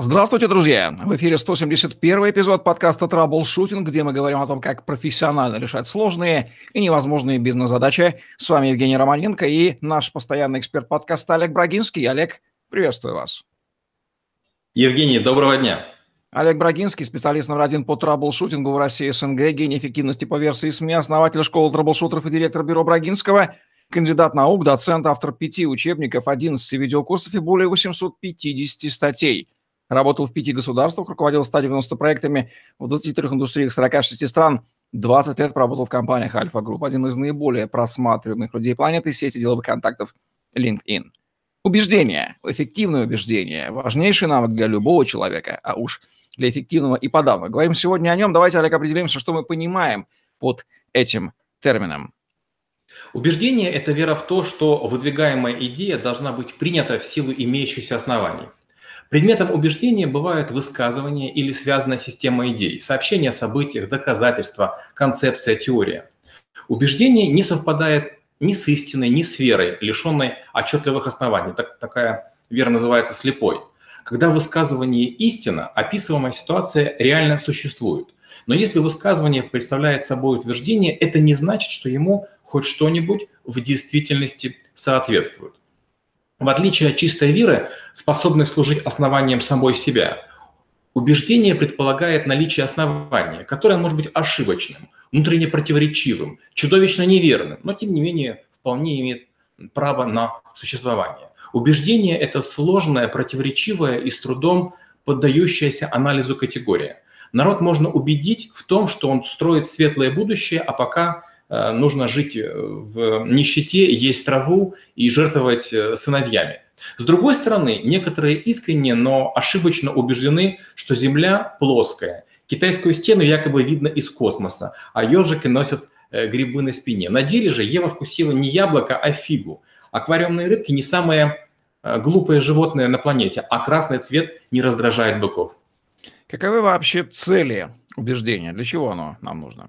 Здравствуйте, друзья! В эфире 171 эпизод подкаста «Траблшутинг», где мы говорим о том, как профессионально решать сложные и невозможные бизнес-задачи. С вами Евгений Романенко и наш постоянный эксперт подкаста Олег Брагинский. Олег, приветствую вас. Евгений, доброго дня. Олег Брагинский, специалист номер один по траблшутингу в России СНГ, гений эффективности по версии СМИ, основатель школы траблшутеров и директор бюро Брагинского, кандидат наук, доцент, автор пяти учебников, 11 видеокурсов и более 850 статей – Работал в пяти государствах, руководил 190 проектами в 23 индустриях 46 стран. 20 лет проработал в компаниях Альфа Групп, один из наиболее просматриваемых людей планеты, сети деловых контактов LinkedIn. Убеждение, эффективное убеждение, важнейший навык для любого человека, а уж для эффективного и подавно. Говорим сегодня о нем. Давайте, Олег, определимся, что мы понимаем под этим термином. Убеждение – это вера в то, что выдвигаемая идея должна быть принята в силу имеющихся оснований. Предметом убеждения бывают высказывания или связанная система идей, сообщения о событиях, доказательства, концепция, теория. Убеждение не совпадает ни с истиной, ни с верой, лишенной отчетливых оснований. Так, такая вера называется слепой. Когда высказывание истина, описываемая ситуация реально существует. Но если высказывание представляет собой утверждение, это не значит, что ему хоть что-нибудь в действительности соответствует. В отличие от чистой веры, способной служить основанием самой себя, убеждение предполагает наличие основания, которое может быть ошибочным, внутренне противоречивым, чудовищно неверным, но тем не менее вполне имеет право на существование. Убеждение – это сложная, противоречивая и с трудом поддающаяся анализу категория. Народ можно убедить в том, что он строит светлое будущее, а пока нужно жить э, в нищете, есть траву и жертвовать э, сыновьями. С другой стороны, некоторые искренне, но ошибочно убеждены, что Земля плоская. Китайскую стену якобы видно из космоса, а ежики носят грибы на спине. На деле же Ева вкусила не яблоко, а фигу. Аквариумные рыбки не самое глупое животное на планете, а красный цвет не раздражает быков. Каковы вообще цели убеждения? Для чего оно нам нужно?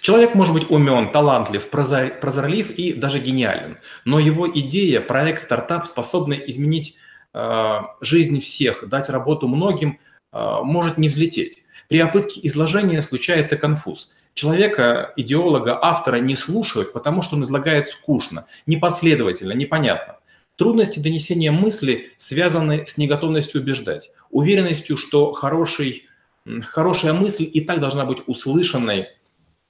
Человек может быть умен, талантлив, прозорлив и даже гениален, но его идея, проект, стартап способны изменить э, жизнь всех, дать работу многим, э, может не взлететь. При попытке изложения случается конфуз. Человека, идеолога, автора не слушают, потому что он излагает скучно, непоследовательно, непонятно. Трудности донесения мысли связаны с неготовностью убеждать, уверенностью, что хороший, хорошая мысль и так должна быть услышанной,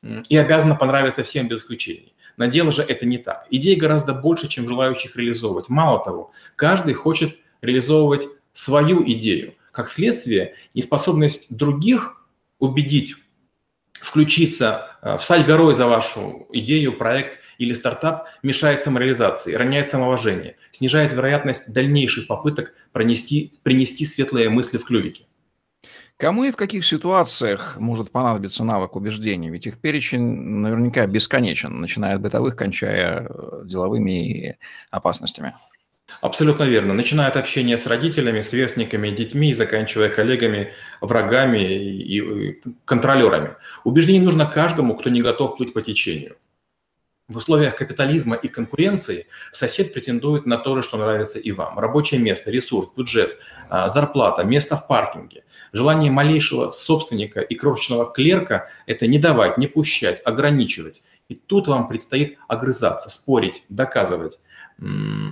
и обязана понравиться всем без исключений. На дело же это не так. Идей гораздо больше, чем желающих реализовывать. Мало того, каждый хочет реализовывать свою идею. Как следствие, неспособность других убедить, включиться, э, встать горой за вашу идею, проект или стартап мешает самореализации, роняет самоуважение, снижает вероятность дальнейших попыток пронести, принести светлые мысли в клювике. Кому и в каких ситуациях может понадобиться навык убеждения? Ведь их перечень наверняка бесконечен, начиная от бытовых, кончая э, деловыми и опасностями. Абсолютно верно. Начиная от общения с родителями, сверстниками, детьми, заканчивая коллегами, врагами и контролерами. Убеждение нужно каждому, кто не готов плыть по течению. В условиях капитализма и конкуренции сосед претендует на то же, что нравится и вам. Рабочее место, ресурс, бюджет, а, зарплата, место в паркинге. Желание малейшего собственника и крошечного клерка – это не давать, не пущать, ограничивать. И тут вам предстоит огрызаться, спорить, доказывать.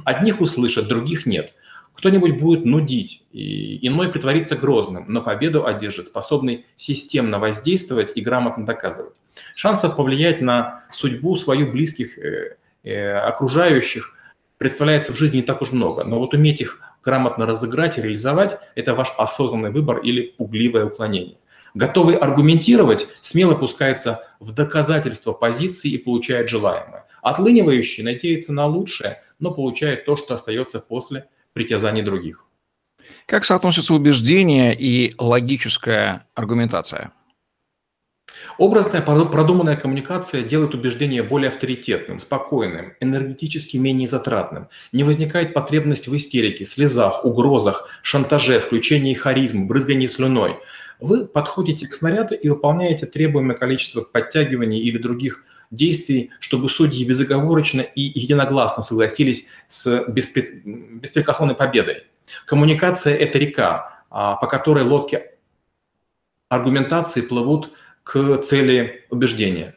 Одних услышат, других нет. Кто-нибудь будет нудить, и иной притворится грозным, но победу одержит, способный системно воздействовать и грамотно доказывать. Шансов повлиять на судьбу свою близких э, э, окружающих представляется в жизни не так уж много. Но вот уметь их грамотно разыграть и реализовать – это ваш осознанный выбор или пугливое уклонение. Готовый аргументировать смело пускается в доказательство позиции и получает желаемое. Отлынивающий надеется на лучшее, но получает то, что остается после притязаний других. Как соотносятся убеждения и логическая аргументация? Образная продуманная коммуникация делает убеждение более авторитетным, спокойным, энергетически менее затратным. Не возникает потребность в истерике, слезах, угрозах, шантаже, включении харизмы, брызгании слюной. Вы подходите к снаряду и выполняете требуемое количество подтягиваний или других действий, чтобы судьи безоговорочно и единогласно согласились с беспрекословной победой. Коммуникация – это река, а, по которой лодки аргументации плывут к цели убеждения.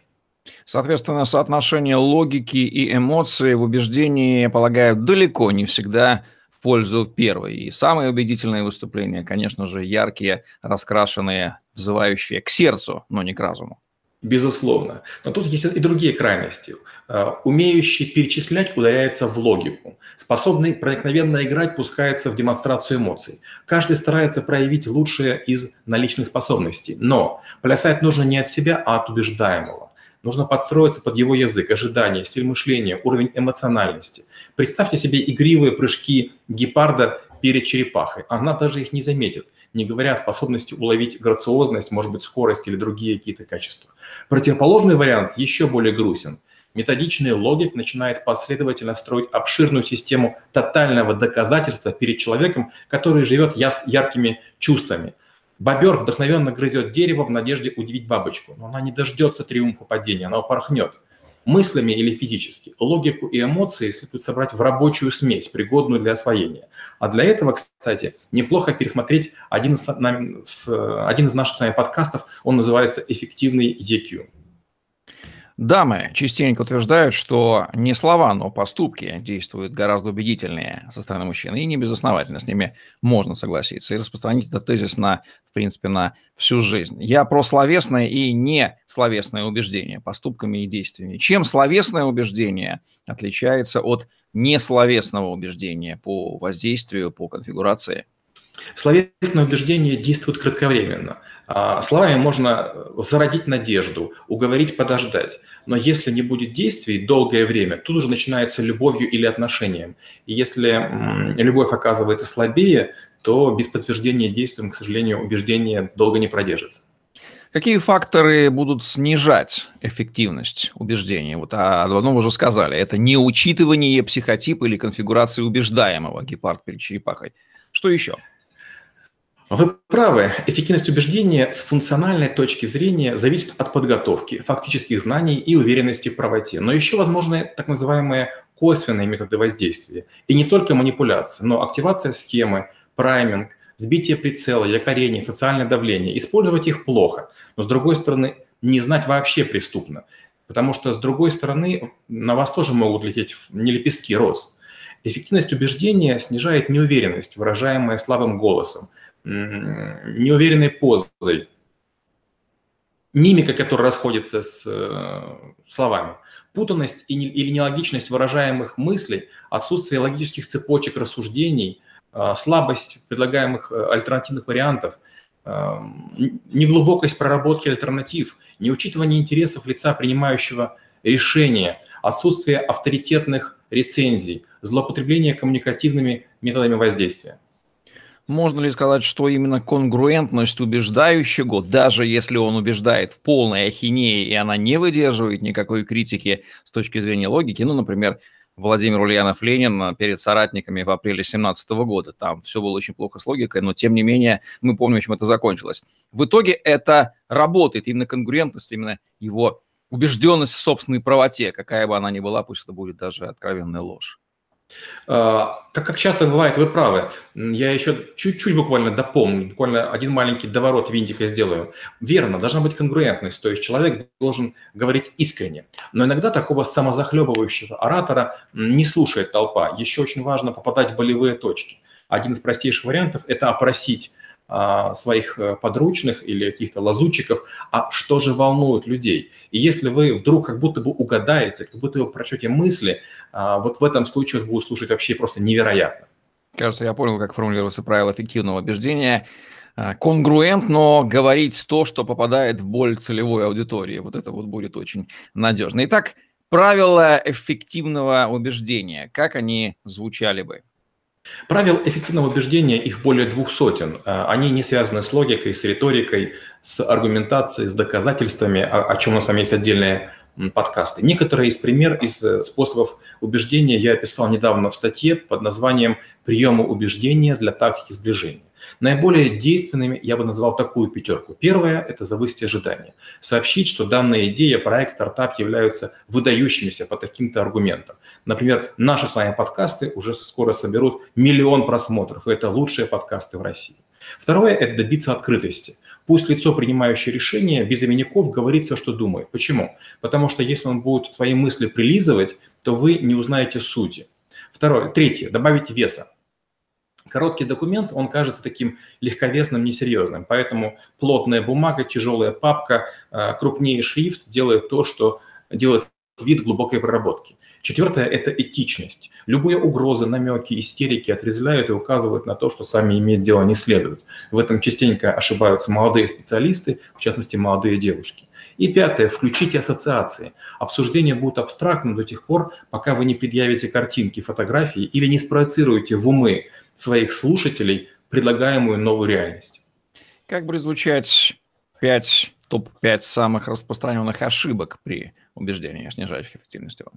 Соответственно, соотношение логики и эмоций в убеждении, полагаю, далеко не всегда в пользу первой. И самые убедительные выступления, конечно же, яркие, раскрашенные, взывающие к сердцу, но не к разуму. Безусловно. Но тут есть и другие крайности. Э, умеющий перечислять ударяется в логику. Способный проникновенно играть пускается в демонстрацию эмоций. Каждый старается проявить лучшее из наличных способностей. Но плясать нужно не от себя, а от убеждаемого. Нужно подстроиться под его язык, ожидания, стиль мышления, уровень эмоциональности. Представьте себе игривые прыжки гепарда перед черепахой. Она даже их не заметит – не говоря о способности уловить грациозность, может быть, скорость или другие какие-то качества. Противоположный вариант еще более грустен. Методичный логик начинает последовательно строить обширную систему тотального доказательства перед человеком, который живет яркими чувствами. Бобер вдохновенно грызет дерево в надежде удивить бабочку, но она не дождется триумфа падения, она упорхнет – мыслями или физически. Логику и эмоции следует собрать в рабочую смесь, пригодную для освоения. А для этого, кстати, неплохо пересмотреть один из, один из наших с вами подкастов, он называется «Эффективный EQ». Дамы частенько утверждают, что не слова, но поступки действуют гораздо убедительнее со стороны мужчин, и не безосновательно с ними можно согласиться, и распространить этот тезис на, в принципе, на всю жизнь. Я про словесное и не словесное убеждение поступками и действиями. Чем словесное убеждение отличается от несловесного убеждения по воздействию, по конфигурации? Словесное убеждение действует кратковременно. А, словами можно зародить надежду, уговорить подождать. Но если не будет действий долгое время, тут уже начинается любовью или отношением. И если любовь оказывается слабее, то без подтверждения действием, к сожалению, убеждение долго не продержится. Какие факторы будут снижать эффективность убеждения? Вот а, об одном уже сказали. Это неучитывание психотипа или конфигурации убеждаемого гепард перед черепахой. Что еще? Вы правы. Эффективность убеждения с функциональной точки зрения зависит от подготовки, фактических знаний и уверенности в правоте. Но еще возможны так называемые косвенные методы воздействия. И не только манипуляция, но активация схемы, прайминг, сбитие прицела, якорение, социальное давление. Использовать их плохо. Но с другой стороны, не знать вообще преступно. Потому что с другой стороны, на вас тоже могут лететь не лепестки роз. Эффективность убеждения снижает неуверенность, выражаемая слабым голосом – неуверенной позой, мимика, которая расходится с э, словами, путанность или нелогичность выражаемых мыслей, отсутствие логических цепочек рассуждений, э, слабость предлагаемых э, альтернативных вариантов, неглубокость проработки альтернатив, неучитывание интересов лица, принимающего решения, отсутствие авторитетных рецензий, злоупотребление коммуникативными методами воздействия. Можно ли сказать, что именно конгруентность убеждающего, даже если он убеждает в полной ахинее, и она не выдерживает никакой критики с точки зрения логики, ну, например, Владимир Ульянов-Ленин перед соратниками в апреле 2017 года. Там все было очень плохо с логикой, но тем не менее мы помним, чем это закончилось. В итоге это работает, именно конгруентность, именно его убежденность в собственной правоте, какая бы она ни была, пусть это будет даже откровенная ложь. А, так как часто бывает, вы правы. Я еще чуть-чуть буквально дополню, буквально один маленький доворот винтика сделаю. Верно, должна быть конгруентность, то есть человек должен говорить искренне. Но иногда такого самозахлебывающего оратора не слушает толпа. Еще очень важно попадать в болевые точки. Один из простейших вариантов – это опросить своих э, подручных или каких-то лазутчиков, а что же волнует людей. И если вы вдруг как будто бы угадаете, как будто вы прочете мысли, а, вот в этом случае вас будут слушать вообще просто невероятно. Кажется, я понял, как формулируется правило эффективного убеждения. А, конгруент, но говорить то, что попадает в боль целевой аудитории. Вот это вот будет очень надежно. Итак, правила эффективного убеждения. Как они звучали бы? Правил эффективного убеждения, их более двух сотен. Э, они не связаны с логикой, с риторикой, с аргументацией, с доказательствами, о, чем у нас с вами есть отдельные подкасты. Некоторые из пример из э, способов убеждения я описал недавно в статье под названием «Приемы убеждения для тактики сближения». Наиболее действенными я бы назвал такую пятерку. Первое – это завысить ожидания. Сообщить, что данная идея, проект, стартап являются выдающимися по таким-то аргументам. Например, наши с вами подкасты уже скоро соберут миллион просмотров, и это лучшие подкасты в России. Второе – это добиться открытости. Пусть лицо, принимающее решение, без именников говорит все, что думает. Почему? Потому что если он будет свои мысли прилизывать, то вы не узнаете сути. Второе. Третье. Добавить веса. Короткий документ, он кажется таким легковесным, несерьезным. Поэтому плотная бумага, тяжелая папка, э, крупнее шрифт делает то, что делает вид глубокой проработки. Четвертое – это этичность. Любые угрозы, намеки, истерики отрезвляют и указывают на то, что сами иметь дело не следует. В этом частенько ошибаются молодые специалисты, в частности, молодые девушки. И пятое – включите ассоциации. Обсуждения будут абстрактны до тех пор, пока вы не предъявите картинки, фотографии или не спроецируете в умы своих слушателей предлагаемую новую реальность. Как будет звучать 5, топ-5 самых распространенных ошибок при убеждении, снижающих эффективность его?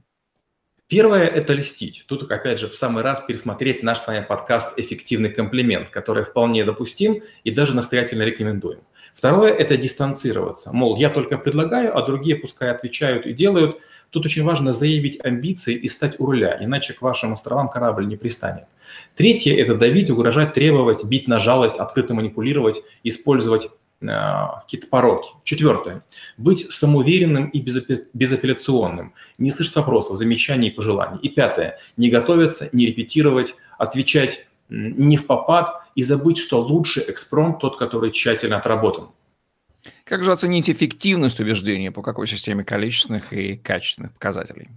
Первое – это льстить. Тут, опять же, в самый раз пересмотреть наш с вами подкаст «Эффективный комплимент», который вполне допустим и даже настоятельно рекомендуем. Второе – это дистанцироваться. Мол, я только предлагаю, а другие пускай отвечают и делают. Тут очень важно заявить амбиции и стать у руля, иначе к вашим островам корабль не пристанет. Третье – это давить, угрожать, требовать, бить на жалость, открыто манипулировать, использовать какие-то пороки. Четвертое. Быть самоуверенным и безапелляционным. Не слышать вопросов, замечаний и пожеланий. И пятое. Не готовиться, не репетировать, отвечать не в попад и забыть, что лучший экспромт тот, который тщательно отработан. Как же оценить эффективность убеждения? По какой системе количественных и качественных показателей?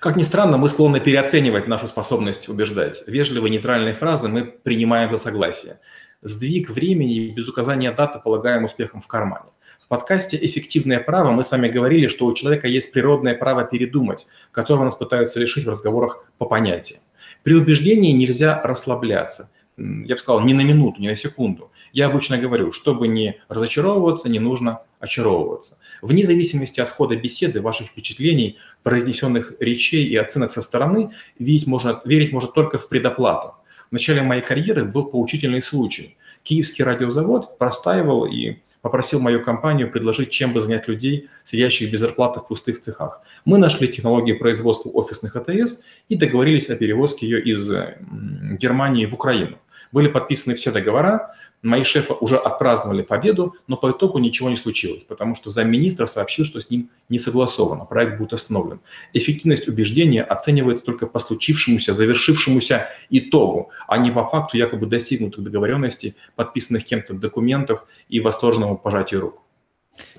Как ни странно, мы склонны переоценивать нашу способность убеждать. Вежливые нейтральные фразы мы принимаем за согласие сдвиг времени без указания даты полагаем успехом в кармане. В подкасте «Эффективное право» мы с вами говорили, что у человека есть природное право передумать, которого нас пытаются лишить в разговорах по понятиям. При убеждении нельзя расслабляться. Я бы сказал, ни на минуту, ни на секунду. Я обычно говорю, чтобы не разочаровываться, не нужно очаровываться. Вне зависимости от хода беседы, ваших впечатлений, произнесенных речей и оценок со стороны, видеть можно, верить можно только в предоплату. В начале моей карьеры был поучительный случай. Киевский радиозавод простаивал и попросил мою компанию предложить, чем бы занять людей, сидящих без зарплаты в пустых цехах. Мы нашли технологию производства офисных АТС и договорились о перевозке ее из Германии в Украину. Были подписаны все договора, Мои шефы уже отпраздновали победу, но по итогу ничего не случилось, потому что замминистра сообщил, что с ним не согласовано, проект будет остановлен. Эффективность убеждения оценивается только по случившемуся, завершившемуся итогу, а не по факту якобы достигнутых договоренностей, подписанных кем-то документов и восторженного пожатия рук.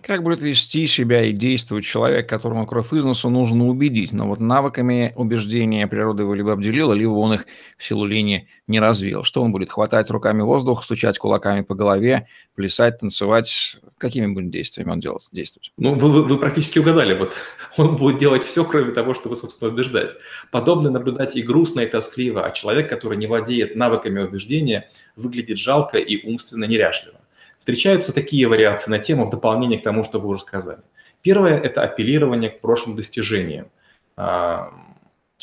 Как будет вести себя и действовать человек, которому кровь из носу нужно убедить, но вот навыками убеждения природа его либо обделила, либо он их в силу линии не развил. Что он будет? Хватать руками воздух, стучать кулаками по голове, плясать, танцевать? Какими будет действиями он делать, действовать? Ну, вы, вы, вы практически угадали. Вот он будет делать все, кроме того, чтобы, собственно, убеждать. Подобно наблюдать и грустно, и тоскливо, а человек, который не владеет навыками убеждения, выглядит жалко и умственно неряшливо. Встречаются такие вариации на тему в дополнение к тому, что вы уже сказали. Первое – это апеллирование к прошлым достижениям а,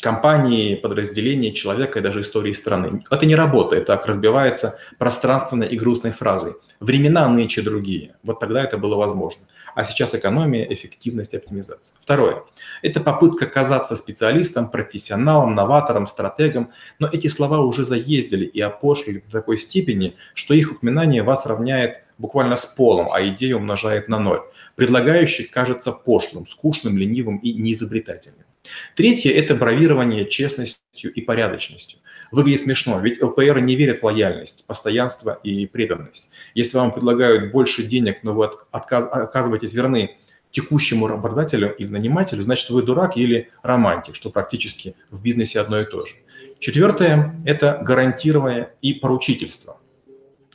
компании, подразделения, человека и даже истории страны. Это не работает, так разбивается пространственной и грустной фразой. Времена нынче другие. Вот тогда это было возможно. А сейчас экономия, эффективность, оптимизация. Второе. Это попытка казаться специалистом, профессионалом, новатором, стратегом. Но эти слова уже заездили и опошлили в такой степени, что их упоминание вас равняет буквально с полом, а идею умножает на ноль. Предлагающий кажется пошлым, скучным, ленивым и неизобретательным. Третье – это бравирование честностью и порядочностью. Выглядит смешно, ведь ЛПР не верят в лояльность, постоянство и преданность. Если вам предлагают больше денег, но вы отказ, оказываетесь верны текущему работодателю или нанимателю, значит, вы дурак или романтик, что практически в бизнесе одно и то же. Четвертое – это гарантирование и поручительство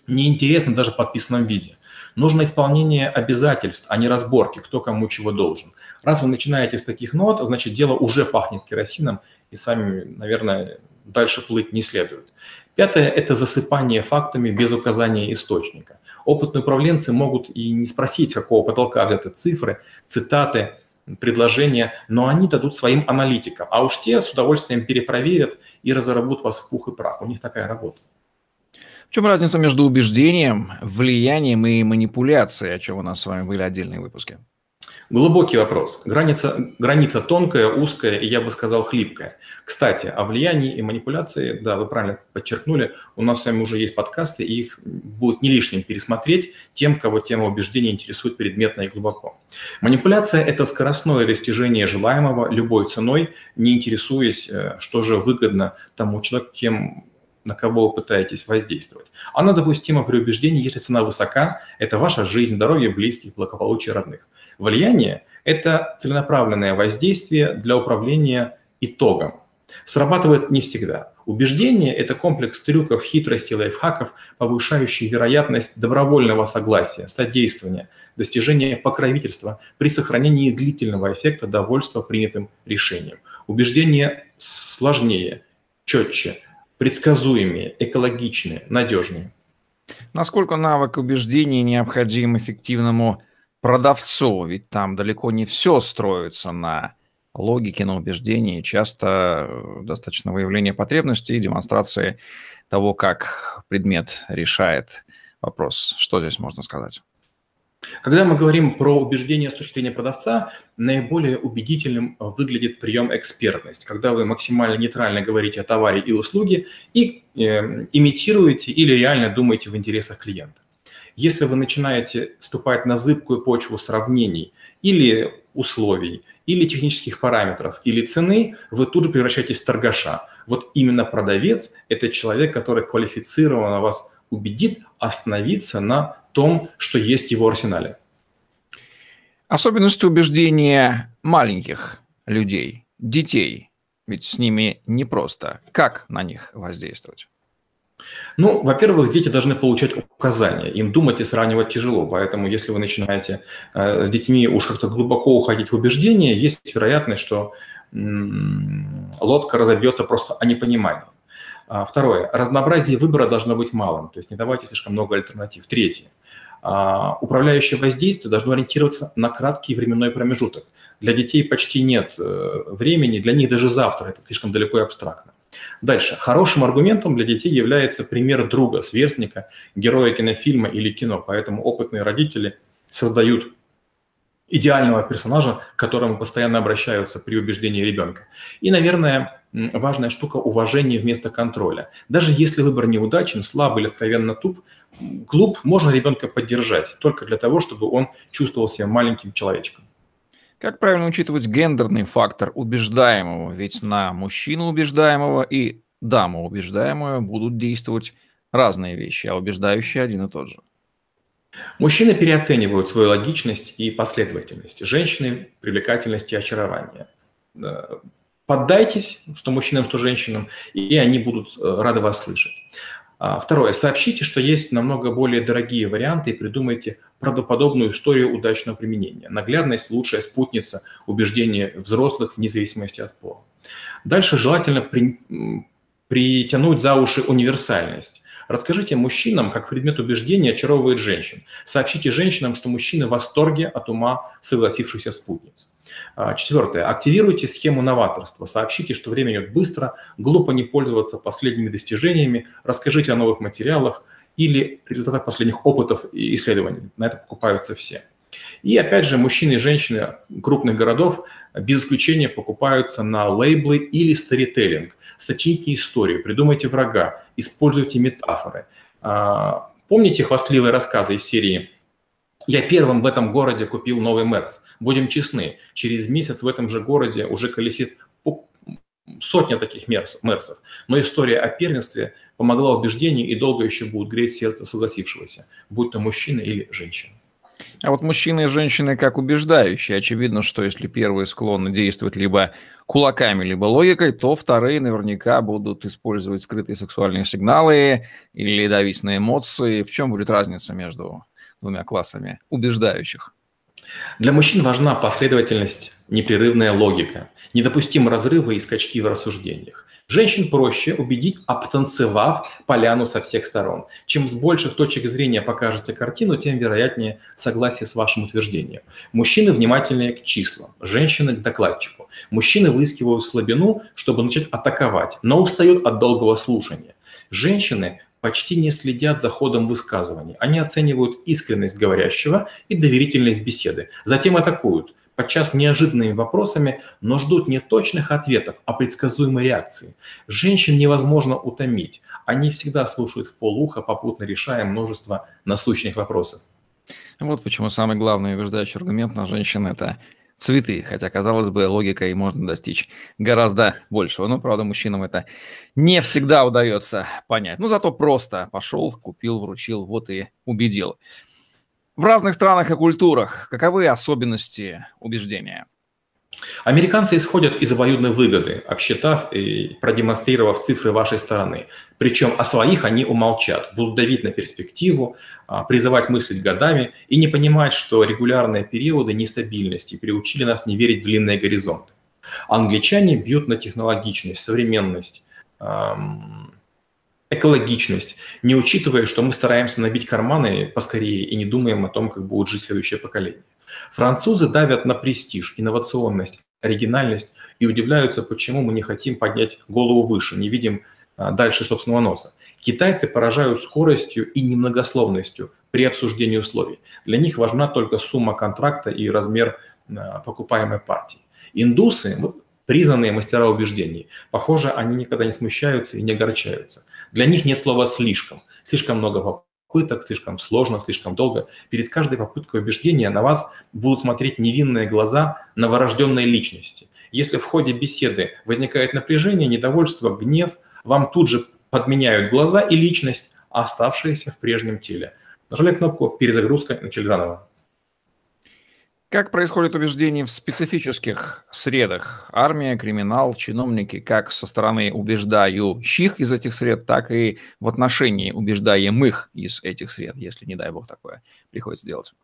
неинтересно даже в подписанном виде. Нужно исполнение обязательств, а не разборки, кто кому чего должен. Раз вы начинаете с таких нот, значит дело уже пахнет керосином, и с вами, наверное, дальше плыть не следует. Пятое – это засыпание фактами без указания источника. Опытные управленцы могут и не спросить, какого потолка взяты цифры, цитаты, предложения, но они дадут своим аналитикам, а уж те с удовольствием перепроверят и разорвут вас в пух и прах. У них такая работа. В чем разница между убеждением, влиянием и манипуляцией, о чем у нас с вами были отдельные выпуски? Глубокий вопрос. Граница, граница тонкая, узкая и, я бы сказал, хлипкая. Кстати, о влиянии и манипуляции, да, вы правильно подчеркнули, у нас с вами уже есть подкасты, и их будет не лишним пересмотреть тем, кого тема убеждения интересует предметно и глубоко. Манипуляция – это скоростное достижение желаемого любой ценой, не интересуясь, э, что же выгодно тому человеку, кем на кого вы пытаетесь воздействовать. Она допустима при убеждении, если цена высока, это ваша жизнь, здоровье близких, благополучие родных. Влияние – это целенаправленное воздействие для управления итогом. Срабатывает не всегда. Убеждение – это комплекс трюков, хитростей, лайфхаков, повышающий вероятность добровольного согласия, содействования, достижения покровительства при сохранении длительного эффекта довольства принятым решением. Убеждение сложнее, четче, предсказуемее, экологичнее, надежнее. Насколько навык убеждений необходим эффективному продавцу? Ведь там далеко не все строится на логике, на убеждении. Часто э, достаточно выявления потребностей и демонстрации того, как предмет решает вопрос. Что здесь можно сказать? Когда мы говорим про убеждение с точки зрения продавца, наиболее убедительным выглядит прием экспертность, когда вы максимально нейтрально говорите о товаре и услуге и э, имитируете или реально думаете в интересах клиента. Если вы начинаете ступать на зыбкую почву сравнений или условий, или технических параметров, или цены, вы тут же превращаетесь в торгаша. Вот именно продавец – это человек, который квалифицированно вас убедит остановиться на том, что есть в его арсенале. Особенности убеждения маленьких людей, детей, ведь с ними непросто. Как на них воздействовать? Ну, во-первых, дети должны получать указания. Им думать и сравнивать тяжело. Поэтому, если вы начинаете э, с детьми уж как-то глубоко уходить в убеждения, есть вероятность, что м- лодка разобьется просто о непонимании. А, второе. Разнообразие выбора должно быть малым, то есть не давайте слишком много альтернатив. Третье. А, управляющее воздействие должно ориентироваться на краткий временной промежуток. Для детей почти нет э, времени, для них даже завтра это слишком далеко и абстрактно. Дальше. Хорошим аргументом для детей является пример друга, сверстника, героя кинофильма или кино. Поэтому опытные родители создают идеального персонажа, к которому постоянно обращаются при убеждении ребенка. И, наверное, важная штука – уважение вместо контроля. Даже если выбор неудачен, слабый или откровенно туп, клуб можно ребенка поддержать только для того, чтобы он чувствовал себя маленьким человечком. Как правильно учитывать гендерный фактор убеждаемого? Ведь на мужчину убеждаемого и даму убеждаемую будут действовать разные вещи, а убеждающий один и тот же. Мужчины переоценивают свою логичность и последовательность, женщины – привлекательность и очарование. Э, поддайтесь, что мужчинам, что женщинам, и они будут э, рады вас слышать. А, второе. Сообщите, что есть намного более дорогие варианты и придумайте правдоподобную историю удачного применения. Наглядность – лучшая спутница убеждения взрослых вне зависимости от пола. Дальше желательно при, притянуть за уши универсальность. Расскажите мужчинам, как предмет убеждения очаровывает женщин. Сообщите женщинам, что мужчины в восторге от ума согласившихся спутниц. А, четвертое. Активируйте схему новаторства. Сообщите, что время идет быстро, глупо не пользоваться последними достижениями, расскажите о новых материалах или результатах последних опытов и исследований. На это покупаются все. И опять же, мужчины и женщины крупных городов без исключения покупаются на лейблы или старителлинг. Сочините историю, придумайте врага, используйте метафоры. А, помните хвастливые рассказы из серии «Я первым в этом городе купил новый Мерс». Будем честны, через месяц в этом же городе уже колесит сотня таких мерсов. Но история о первенстве помогла убеждению и долго еще будет греть сердце согласившегося, будь то мужчина или женщина. А вот мужчины и женщины как убеждающие. Очевидно, что если первые склонны действовать либо кулаками, либо логикой, то вторые наверняка будут использовать скрытые сексуальные сигналы или давить на эмоции. В чем будет разница между двумя классами убеждающих? Для мужчин важна последовательность, непрерывная логика, недопустимы разрывы и скачки в рассуждениях. Женщин проще убедить, обтанцевав поляну со всех сторон. Чем с больших точек зрения покажете картину, тем вероятнее согласие с вашим утверждением. Мужчины внимательнее к числам, женщины к докладчику. Мужчины выискивают слабину, чтобы начать атаковать, но устают от долгого слушания. Женщины почти не следят за ходом высказываний. Они оценивают искренность говорящего и доверительность беседы. Затем атакуют, подчас неожиданными вопросами, но ждут не точных ответов, а предсказуемой реакции. Женщин невозможно утомить. Они всегда слушают в полуха, попутно решая множество насущных вопросов. Вот почему самый главный убеждающий аргумент на женщин – это цветы, хотя, казалось бы, логикой можно достичь гораздо большего. Но, правда, мужчинам это не всегда удается понять. Ну, зато просто пошел, купил, вручил, вот и убедил. В разных странах и культурах каковы особенности убеждения? Американцы исходят из обоюдной выгоды, обсчитав и продемонстрировав цифры вашей стороны. Причем о своих они умолчат, будут давить на перспективу, а, призывать мыслить годами и не понимать, что регулярные периоды нестабильности приучили нас не верить в длинные горизонты. Англичане бьют на технологичность, современность, экологичность, не учитывая, что мы стараемся набить карманы поскорее и не думаем о том, как будет жить следующее поколение. Французы давят на престиж, инновационность, оригинальность и удивляются, почему мы не хотим поднять голову выше, не видим а, дальше собственного носа. Китайцы поражают скоростью и немногословностью при обсуждении условий. Для них важна только сумма контракта и размер а, покупаемой партии. Индусы, признанные мастера убеждений, похоже, они никогда не смущаются и не огорчаются. Для них нет слова «слишком». Слишком много попыток, слишком сложно, слишком долго. Перед каждой попыткой убеждения на вас будут смотреть невинные глаза новорожденной личности. Если в ходе беседы возникает напряжение, недовольство, гнев, вам тут же подменяют глаза и личность, оставшиеся в прежнем теле. Нажали кнопку «Перезагрузка» и начали заново. Как происходит убеждение в специфических средах? Армия, криминал, чиновники, как со стороны убеждающих из этих сред, так и в отношении убеждаемых из этих сред, если, не дай бог, такое приходится делать.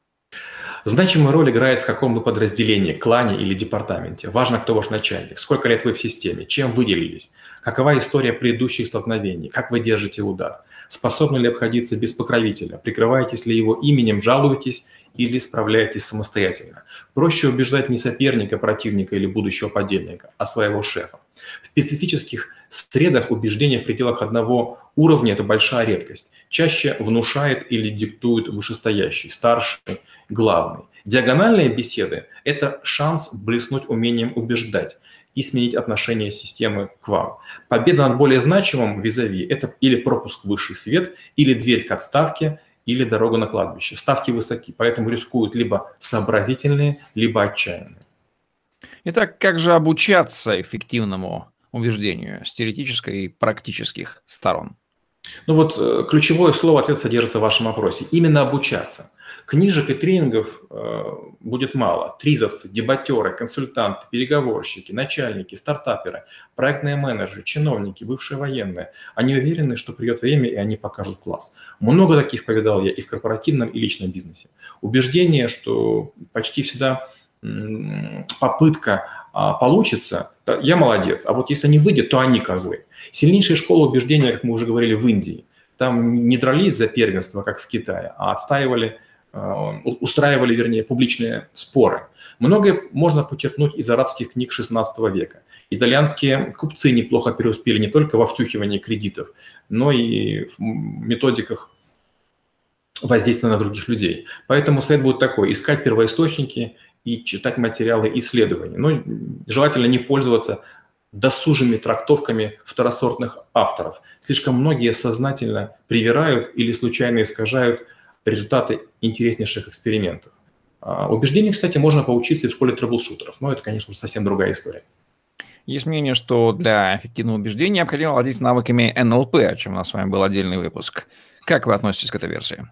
Значимую роль играет в каком вы подразделении, клане или департаменте. Важно, кто ваш начальник, сколько лет вы в системе, чем выделились, какова история предыдущих столкновений, как вы держите удар, способны ли обходиться без покровителя, прикрываетесь ли его именем, жалуетесь или справляетесь самостоятельно. Проще убеждать не соперника, противника или будущего подельника, а своего шефа. В специфических средах убеждения в пределах одного уровня – это большая редкость. Чаще внушает или диктует вышестоящий, старший, главный. Диагональные беседы – это шанс блеснуть умением убеждать и сменить отношение системы к вам. Победа над более значимым визави – это или пропуск в высший свет, или дверь к отставке, или дорога на кладбище. Ставки высоки, поэтому рискуют либо сообразительные, либо отчаянные. Итак, как же обучаться эффективному убеждению с теоретической и практических сторон? Ну вот э, ключевое слово ответ содержится в вашем вопросе. Именно обучаться. Книжек и тренингов э, будет мало. Тризовцы, дебатеры, консультанты, переговорщики, начальники, стартаперы, проектные менеджеры, чиновники, бывшие военные. Они уверены, что придет время, и они покажут класс. Много таких повидал я и в корпоративном, и личном бизнесе. Убеждение, что почти всегда попытка получится, я молодец. А вот если не выйдет, то они козлы. Сильнейшая школа убеждения, как мы уже говорили, в Индии. Там не дрались за первенство, как в Китае, а отстаивали Э, устраивали, вернее, публичные споры. Многое можно подчеркнуть из арабских книг XVI века. Итальянские купцы неплохо преуспели не только во втюхивании кредитов, но и в методиках воздействия на других людей. Поэтому совет будет такой – искать первоисточники и читать материалы исследований. Но желательно не пользоваться досужими трактовками второсортных авторов. Слишком многие сознательно привирают или случайно искажают – результаты интереснейших экспериментов. А, убеждению, кстати, можно поучиться и в школе траблшутеров, но это, конечно совсем другая история. Есть мнение, что для эффективного убеждения необходимо владеть навыками НЛП, о чем у нас с вами был отдельный выпуск. Как вы относитесь к этой версии?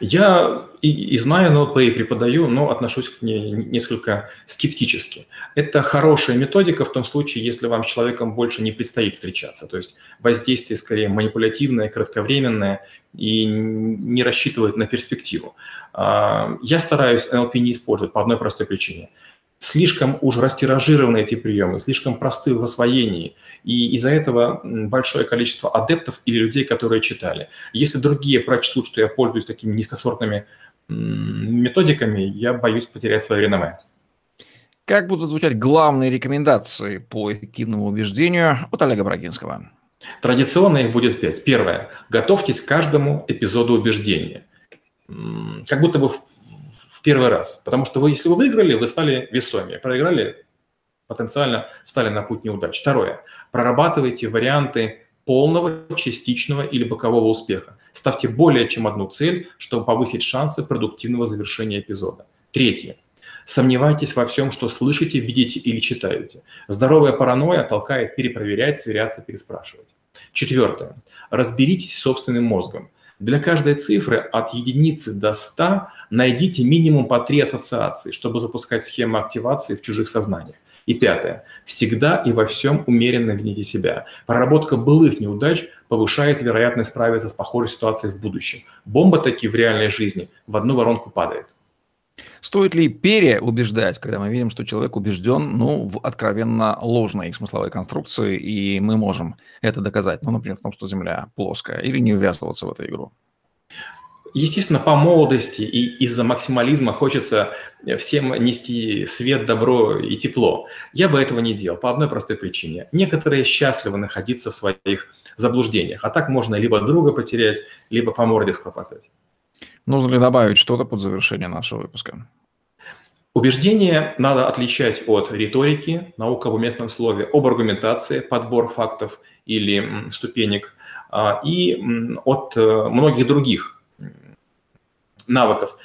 Я и, и знаю НЛП, и преподаю, но отношусь к ней несколько скептически. Это хорошая методика в том случае, если вам с человеком больше не предстоит встречаться. То есть воздействие скорее манипулятивное, кратковременное и не рассчитывает на перспективу. А, я стараюсь НЛП не использовать по одной простой причине – слишком уж растиражированы эти приемы, слишком просты в освоении, и из-за этого большое количество адептов или людей, которые читали. Если другие прочтут, что я пользуюсь такими низкосортными методиками, я боюсь потерять свое реноме. Как будут звучать главные рекомендации по эффективному убеждению от Олега Брагинского? Традиционно их будет пять. Первое. Готовьтесь к каждому эпизоду убеждения. Как будто бы первый раз. Потому что вы, если вы выиграли, вы стали весомее. Проиграли, потенциально стали на путь неудач. Второе. Прорабатывайте варианты полного, частичного или бокового успеха. Ставьте более чем одну цель, чтобы повысить шансы продуктивного завершения эпизода. Третье. Сомневайтесь во всем, что слышите, видите или читаете. Здоровая паранойя толкает перепроверять, сверяться, переспрашивать. Четвертое. Разберитесь с собственным мозгом. Для каждой цифры от единицы до 100 найдите минимум по три ассоциации, чтобы запускать схемы активации в чужих сознаниях. И пятое. Всегда и во всем умеренно вините себя. Проработка былых неудач повышает вероятность справиться с похожей ситуацией в будущем. Бомба таки в реальной жизни в одну воронку падает. Стоит ли переубеждать, когда мы видим, что человек убежден ну, в откровенно ложной смысловой конструкции, и мы можем это доказать, ну, например, в том, что Земля плоская, или не ввязываться в эту игру? Естественно, по молодости и из-за максимализма хочется всем нести свет, добро и тепло. Я бы этого не делал по одной простой причине. Некоторые счастливы находиться в своих заблуждениях, а так можно либо друга потерять, либо по морде схлопотать. Нужно ли добавить что-то под завершение нашего выпуска? Убеждение надо отличать от риторики, наука в уместном слове, об аргументации, подбор фактов или ступенек, а, и от э, многих других навыков,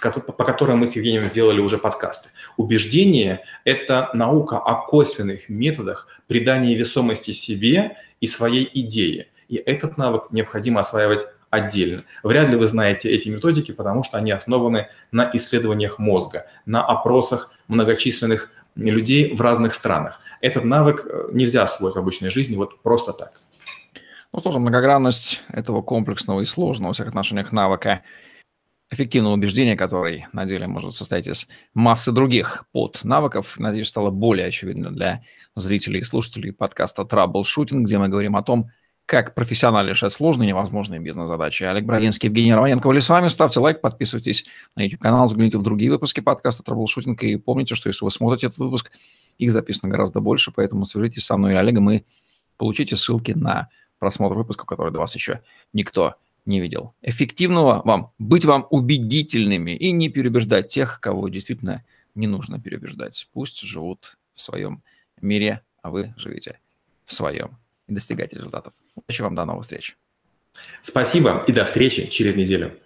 по которым мы с Евгением сделали уже подкасты. Убеждение – это наука о косвенных методах придания весомости себе и своей идее. И этот навык необходимо осваивать отдельно. Вряд ли вы знаете эти методики, потому что они основаны на исследованиях мозга, на опросах многочисленных людей в разных странах. Этот навык э, нельзя освоить в обычной жизни вот просто так. Ну, тоже многогранность этого комплексного и сложного во всех отношениях навыка эффективного убеждения, который на деле может состоять из массы других поднавыков, надеюсь, стало более очевидно для зрителей и слушателей подкаста «Траблшутинг», где мы говорим о том, как профессионально решать сложные невозможные бизнес-задачи. Олег Брагинский, Евгений Романенко были с вами. Ставьте лайк, подписывайтесь на YouTube-канал, загляните в другие выпуски подкаста «Траблшутинг». И помните, что если вы смотрите этот выпуск, их записано гораздо больше, поэтому свяжитесь со мной и Олегом и получите ссылки на просмотр выпусков, которые до вас еще никто не видел. Эффективного вам, быть вам убедительными и не переубеждать тех, кого действительно не нужно переубеждать. Пусть живут в своем мире, а вы живете в своем и достигайте результатов. Удачи вам, до новых встреч. Спасибо и до встречи через неделю.